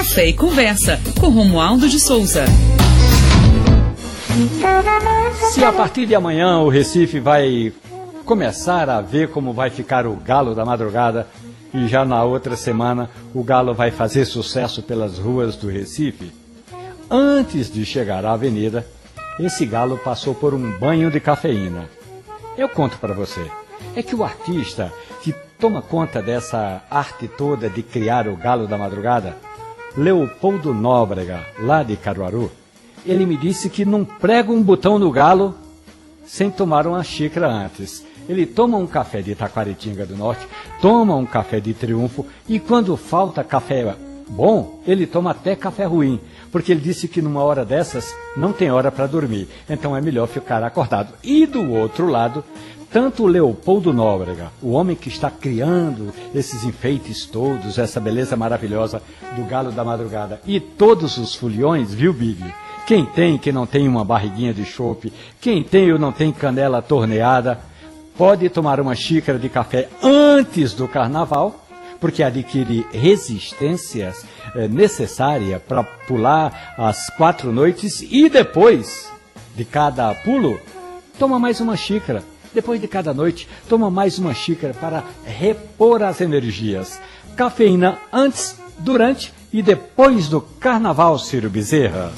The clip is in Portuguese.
Café e Conversa, com Romualdo de Souza. Se a partir de amanhã o Recife vai começar a ver como vai ficar o galo da madrugada e já na outra semana o galo vai fazer sucesso pelas ruas do Recife, antes de chegar à avenida, esse galo passou por um banho de cafeína. Eu conto para você. É que o artista que toma conta dessa arte toda de criar o galo da madrugada, Leopoldo Nóbrega, lá de Caruaru, ele me disse que não prega um botão no galo sem tomar uma xícara antes. Ele toma um café de Taquaritinga do Norte, toma um café de Triunfo e quando falta café bom, ele toma até café ruim, porque ele disse que numa hora dessas não tem hora para dormir, então é melhor ficar acordado. E do outro lado, tanto Leopoldo Nóbrega, o homem que está criando esses enfeites todos, essa beleza maravilhosa do galo da madrugada, e todos os foliões, viu, Big? Quem tem que não tem uma barriguinha de chope, quem tem ou não tem canela torneada, pode tomar uma xícara de café antes do carnaval, porque adquire resistências é, necessária para pular as quatro noites e depois de cada pulo, toma mais uma xícara. Depois de cada noite, toma mais uma xícara para repor as energias. Cafeína antes, durante e depois do carnaval, Ciro Bezerra.